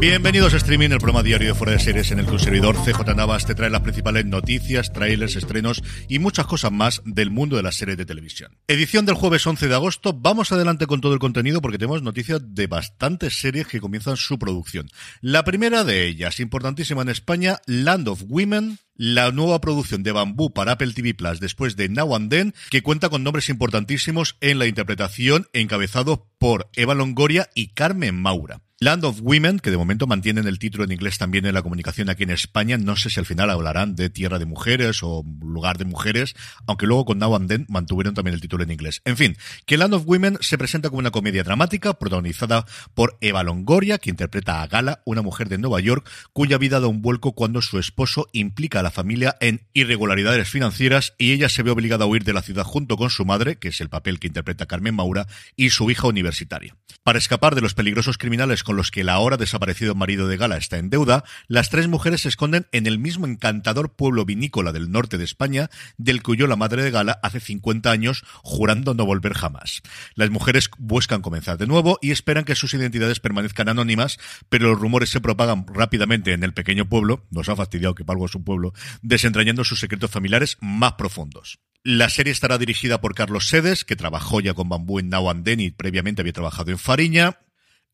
Bienvenidos a Streaming, el programa diario de Fuera de Series en el que un servidor CJ Navas te trae las principales noticias, trailers, estrenos y muchas cosas más del mundo de las series de televisión. Edición del jueves 11 de agosto. Vamos adelante con todo el contenido porque tenemos noticias de bastantes series que comienzan su producción. La primera de ellas, importantísima en España, Land of Women, la nueva producción de Bambú para Apple TV Plus después de Now and Then, que cuenta con nombres importantísimos en la interpretación, encabezado por Eva Longoria y Carmen Maura. Land of Women, que de momento mantienen el título en inglés también en la comunicación aquí en España, no sé si al final hablarán de Tierra de Mujeres o Lugar de Mujeres, aunque luego con Now and Then mantuvieron también el título en inglés. En fin, que Land of Women se presenta como una comedia dramática protagonizada por Eva Longoria, que interpreta a Gala, una mujer de Nueva York, cuya vida da un vuelco cuando su esposo implica a la familia en irregularidades financieras y ella se ve obligada a huir de la ciudad junto con su madre, que es el papel que interpreta Carmen Maura, y su hija universitaria. Para escapar de los peligrosos criminales con los que el ahora desaparecido marido de Gala está en deuda, las tres mujeres se esconden en el mismo encantador pueblo vinícola del norte de España, del que huyó la madre de Gala hace 50 años, jurando no volver jamás. Las mujeres buscan comenzar de nuevo y esperan que sus identidades permanezcan anónimas, pero los rumores se propagan rápidamente en el pequeño pueblo, nos ha fastidiado que algo es un pueblo, desentrañando sus secretos familiares más profundos. La serie estará dirigida por Carlos Sedes, que trabajó ya con Bambú en Now and Then y previamente había trabajado en Fariña.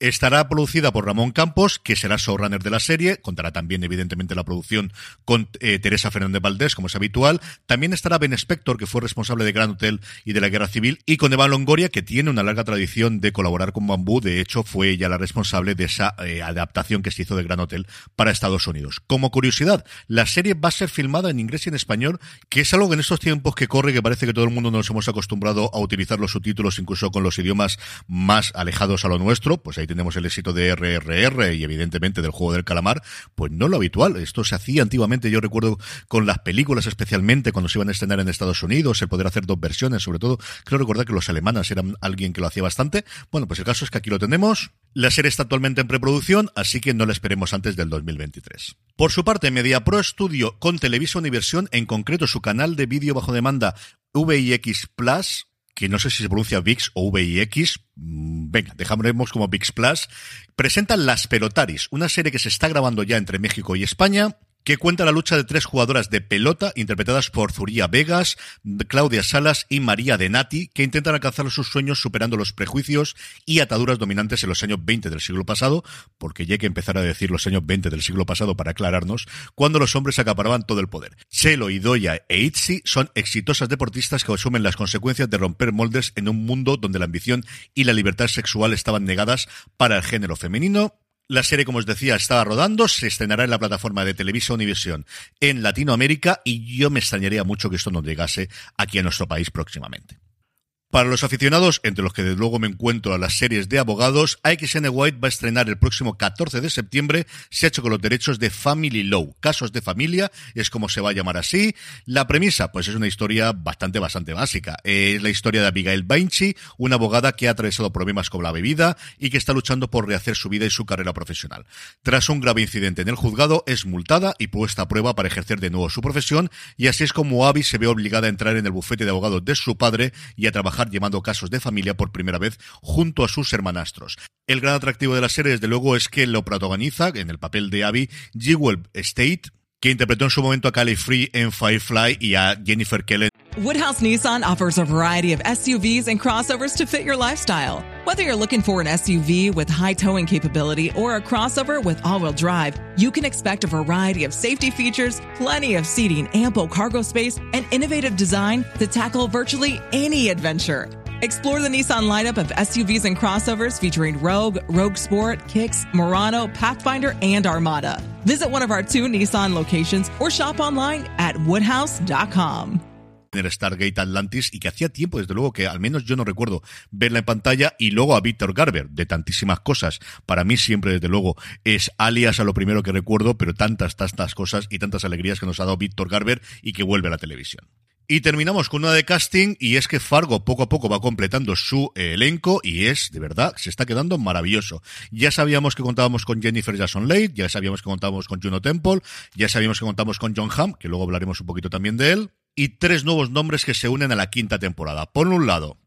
Estará producida por Ramón Campos, que será showrunner de la serie. Contará también, evidentemente, la producción con eh, Teresa Fernández Valdés, como es habitual. También estará Ben Spector, que fue responsable de Gran Hotel y de la Guerra Civil. Y con Eva Longoria, que tiene una larga tradición de colaborar con Bambú. De hecho, fue ella la responsable de esa eh, adaptación que se hizo de Gran Hotel para Estados Unidos. Como curiosidad, la serie va a ser filmada en inglés y en español, que es algo que en estos tiempos que corre, que parece que todo el mundo nos hemos acostumbrado a utilizar los subtítulos incluso con los idiomas más alejados a lo nuestro. Pues ahí tenemos el éxito de RRR y evidentemente del juego del calamar, pues no lo habitual. Esto se hacía antiguamente, yo recuerdo con las películas especialmente cuando se iban a estrenar en Estados Unidos, el poder hacer dos versiones, sobre todo creo recordar que los alemanes eran alguien que lo hacía bastante. Bueno, pues el caso es que aquí lo tenemos. La serie está actualmente en preproducción, así que no la esperemos antes del 2023. Por su parte, MediaPro Studio con Televisa Universión, en concreto su canal de vídeo bajo demanda VIX Plus, que no sé si se pronuncia VIX o VIX, venga, dejaremos como VIX Plus, presentan Las Pelotaris, una serie que se está grabando ya entre México y España, que cuenta la lucha de tres jugadoras de pelota interpretadas por Zuria Vegas, Claudia Salas y María Denati, que intentan alcanzar sus sueños superando los prejuicios y ataduras dominantes en los años 20 del siglo pasado, porque ya hay que empezar a decir los años 20 del siglo pasado para aclararnos, cuando los hombres acaparaban todo el poder. Chelo, Idoya e Itzi son exitosas deportistas que asumen las consecuencias de romper moldes en un mundo donde la ambición y la libertad sexual estaban negadas para el género femenino, la serie, como os decía, estaba rodando, se estrenará en la plataforma de Televisa Univisión en Latinoamérica y yo me extrañaría mucho que esto no llegase aquí a nuestro país próximamente. Para los aficionados, entre los que desde luego me encuentro a las series de abogados, AXN White va a estrenar el próximo 14 de septiembre, se ha hecho con los derechos de Family Law, casos de familia, es como se va a llamar así. La premisa, pues es una historia bastante, bastante básica. Es la historia de Abigail Bainchi, una abogada que ha atravesado problemas con la bebida y que está luchando por rehacer su vida y su carrera profesional. Tras un grave incidente en el juzgado, es multada y puesta a prueba para ejercer de nuevo su profesión, y así es como Abby se ve obligada a entrar en el bufete de abogados de su padre y a trabajar llevando casos de familia por primera vez junto a sus hermanastros. El gran atractivo de la serie, desde luego, es que lo protagoniza, en el papel de Abby, Jewel State, que interpretó en su momento a Callie Free en Firefly y a Jennifer Kellen. Woodhouse Nissan offers a variety of SUVs and crossovers to fit your lifestyle. Whether you're looking for an SUV with high towing capability or a crossover with all-wheel drive, you can expect a variety of safety features, plenty of seating, ample cargo space, and innovative design to tackle virtually any adventure. Explore the Nissan lineup of SUVs and crossovers featuring Rogue, Rogue Sport, Kicks, Murano, Pathfinder, and Armada. Visit one of our two Nissan locations or shop online at woodhouse.com. el Stargate Atlantis y que hacía tiempo, desde luego, que al menos yo no recuerdo verla en pantalla y luego a Víctor Garber, de tantísimas cosas. Para mí siempre, desde luego, es alias a lo primero que recuerdo, pero tantas, tantas cosas y tantas alegrías que nos ha dado Víctor Garber y que vuelve a la televisión. Y terminamos con una de casting y es que Fargo poco a poco va completando su eh, elenco y es, de verdad, se está quedando maravilloso. Ya sabíamos que contábamos con Jennifer Jason Leigh, ya sabíamos que contábamos con Juno Temple, ya sabíamos que contamos con John Hamm, que luego hablaremos un poquito también de él, y tres nuevos nombres que se unen a la quinta temporada. Por un lado,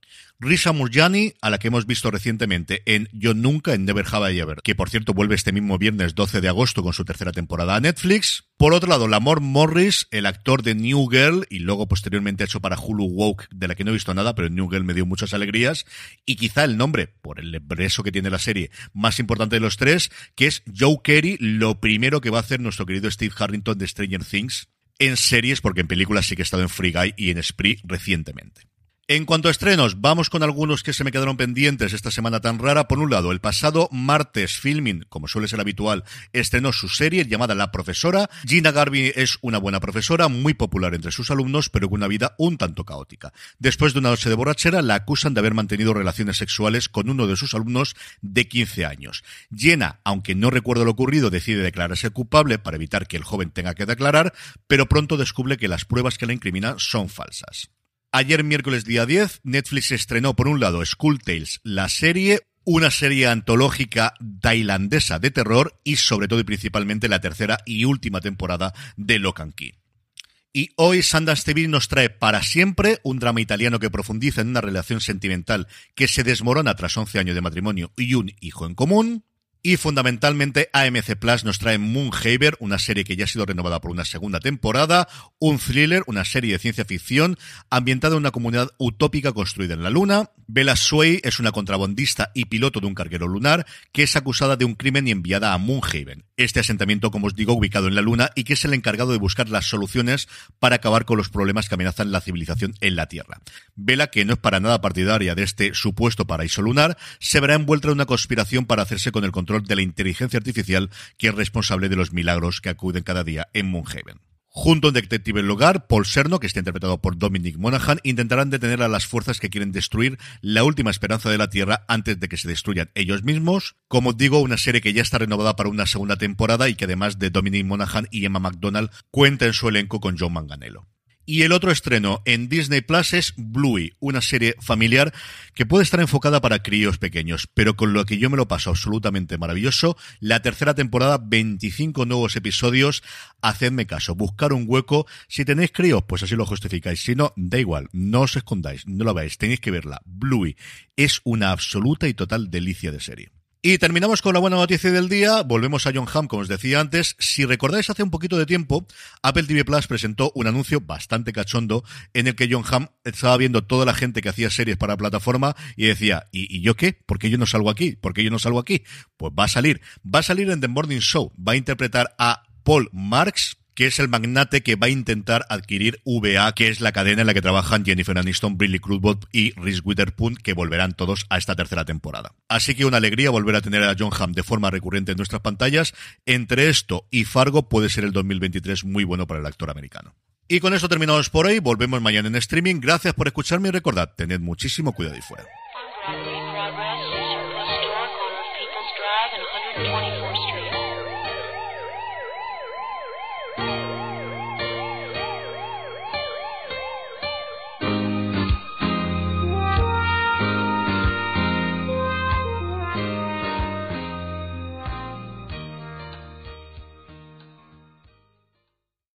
Risa Murjani, a la que hemos visto recientemente en Yo Nunca, en Never Have I Ever, que por cierto vuelve este mismo viernes 12 de agosto con su tercera temporada a Netflix. Por otro lado, Lamor Morris, el actor de New Girl, y luego posteriormente hecho para Hulu Woke, de la que no he visto nada, pero New Girl me dio muchas alegrías. Y quizá el nombre, por el breso que tiene la serie, más importante de los tres, que es Joe Carey, lo primero que va a hacer nuestro querido Steve Harrington de Stranger Things en series, porque en películas sí que he estado en Free Guy y en Spree recientemente. En cuanto a estrenos, vamos con algunos que se me quedaron pendientes esta semana tan rara. Por un lado, el pasado martes, Filming, como suele ser habitual, estrenó su serie llamada La Profesora. Gina Garvey es una buena profesora, muy popular entre sus alumnos, pero con una vida un tanto caótica. Después de una noche de borrachera, la acusan de haber mantenido relaciones sexuales con uno de sus alumnos de 15 años. Jenna, aunque no recuerda lo ocurrido, decide declararse culpable para evitar que el joven tenga que declarar, pero pronto descubre que las pruebas que la incriminan son falsas. Ayer miércoles día 10, Netflix estrenó por un lado School Tales, la serie, una serie antológica tailandesa de terror y sobre todo y principalmente la tercera y última temporada de Locan Key. Y hoy Sundance TV nos trae para siempre un drama italiano que profundiza en una relación sentimental que se desmorona tras 11 años de matrimonio y un hijo en común. Y fundamentalmente AMC Plus nos trae Moonhaver, una serie que ya ha sido renovada por una segunda temporada, un thriller, una serie de ciencia ficción ambientada en una comunidad utópica construida en la Luna. Bella Sway es una contrabandista y piloto de un carguero lunar que es acusada de un crimen y enviada a Moonhaven, este asentamiento, como os digo, ubicado en la Luna y que es el encargado de buscar las soluciones para acabar con los problemas que amenazan la civilización en la Tierra. Bella, que no es para nada partidaria de este supuesto paraíso lunar, se verá envuelta en una conspiración para hacerse con el control de la inteligencia artificial que es responsable de los milagros que acuden cada día en Moonhaven. Junto a un detective en lugar, Paul Serno, que está interpretado por Dominic Monaghan, intentarán detener a las fuerzas que quieren destruir la última esperanza de la Tierra antes de que se destruyan ellos mismos. Como digo, una serie que ya está renovada para una segunda temporada y que además de Dominic Monaghan y Emma McDonald cuenta en su elenco con John Manganello. Y el otro estreno en Disney Plus es Bluey, una serie familiar que puede estar enfocada para críos pequeños, pero con lo que yo me lo paso absolutamente maravilloso. La tercera temporada, 25 nuevos episodios. Hacedme caso, buscar un hueco. Si tenéis críos, pues así lo justificáis. Si no, da igual, no os escondáis, no lo veáis, tenéis que verla. Bluey es una absoluta y total delicia de serie. Y terminamos con la buena noticia del día. Volvemos a John Hamm, como os decía antes. Si recordáis, hace un poquito de tiempo, Apple TV Plus presentó un anuncio bastante cachondo en el que John Hamm estaba viendo toda la gente que hacía series para la plataforma y decía, ¿y, yo qué? ¿Por qué yo no salgo aquí? ¿Por qué yo no salgo aquí? Pues va a salir. Va a salir en The Morning Show. Va a interpretar a Paul Marks, que es el magnate que va a intentar adquirir VA, que es la cadena en la que trabajan Jennifer Aniston, Briley Crudup y Reese Witherspoon, que volverán todos a esta tercera temporada. Así que una alegría volver a tener a John Hamm de forma recurrente en nuestras pantallas. Entre esto y Fargo puede ser el 2023 muy bueno para el actor americano. Y con esto terminamos por hoy. Volvemos mañana en streaming. Gracias por escucharme y recordad, tened muchísimo cuidado y fuera.